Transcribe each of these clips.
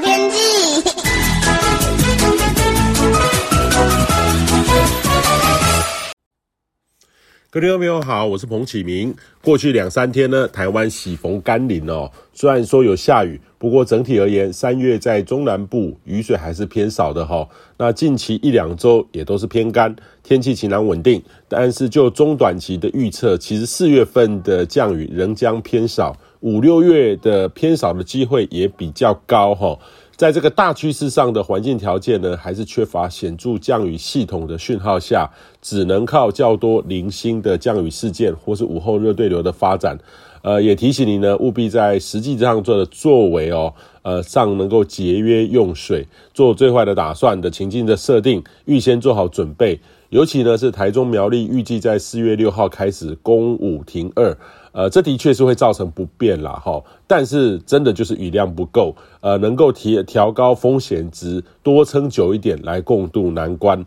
天气。各位朋友好，我是彭启明。过去两三天呢，台湾喜逢甘霖哦。虽然说有下雨，不过整体而言，三月在中南部雨水还是偏少的哈。那近期一两周也都是偏干，天气晴朗稳定。但是就中短期的预测，其实四月份的降雨仍将偏少，五六月的偏少的机会也比较高哈。在这个大趋势上的环境条件呢，还是缺乏显著降雨系统的讯号下，只能靠较多零星的降雨事件或是午后热对流的发展。呃，也提醒你呢，务必在实际上做的作为哦，呃，上能够节约用水，做最坏的打算的情境的设定，预先做好准备。尤其呢是台中苗栗预计在四月六号开始公五停二。呃，这的确是会造成不便啦，哈，但是真的就是雨量不够，呃，能够提调高风险值，多撑久一点来共度难关。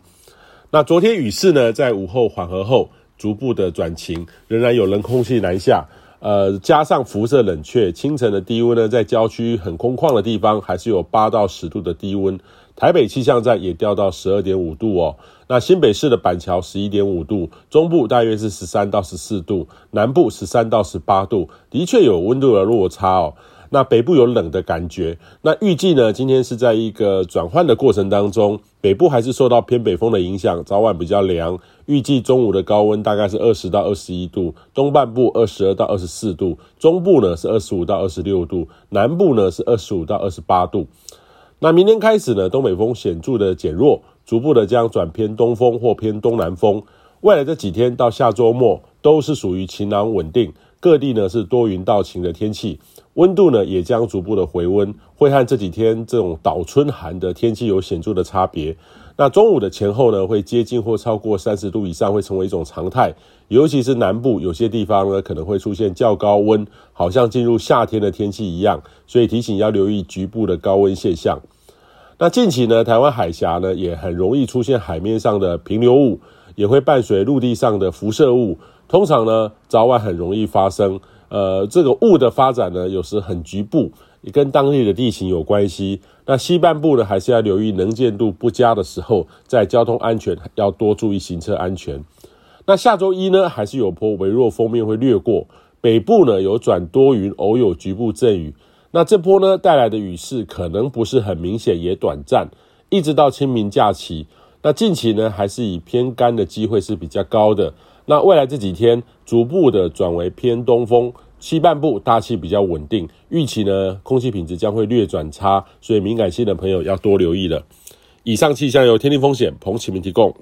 那昨天雨势呢，在午后缓和后，逐步的转晴，仍然有冷空气南下，呃，加上辐射冷却，清晨的低温呢，在郊区很空旷的地方，还是有八到十度的低温。台北气象站也掉到十二点五度哦。那新北市的板桥十一点五度，中部大约是十三到十四度，南部十三到十八度，的确有温度的落差哦。那北部有冷的感觉。那预计呢，今天是在一个转换的过程当中，北部还是受到偏北风的影响，早晚比较凉。预计中午的高温大概是二十到二十一度，东半部二十二到二十四度，中部呢是二十五到二十六度，南部呢是二十五到二十八度。那明天开始呢，东北风显著的减弱，逐步的将转偏东风或偏东南风。未来这几天到下周末都是属于晴朗稳定，各地呢是多云到晴的天气，温度呢也将逐步的回温，会和这几天这种倒春寒的天气有显著的差别。那中午的前后呢，会接近或超过三十度以上，会成为一种常态。尤其是南部有些地方呢，可能会出现较高温，好像进入夏天的天气一样。所以提醒要留意局部的高温现象。那近期呢，台湾海峡呢也很容易出现海面上的平流雾，也会伴随陆地上的辐射雾，通常呢早晚很容易发生。呃，这个雾的发展呢，有时很局部，也跟当地的地形有关系。那西半部呢，还是要留意能见度不佳的时候，在交通安全要多注意行车安全。那下周一呢，还是有波微弱锋面会掠过北部呢，有转多云，偶有局部阵雨。那这波呢带来的雨势可能不是很明显，也短暂，一直到清明假期。那近期呢还是以偏干的机会是比较高的。那未来这几天逐步的转为偏东风，西半部大气比较稳定，预期呢空气品质将会略转差，所以敏感性的朋友要多留意了。以上气象由天气风险彭启明提供。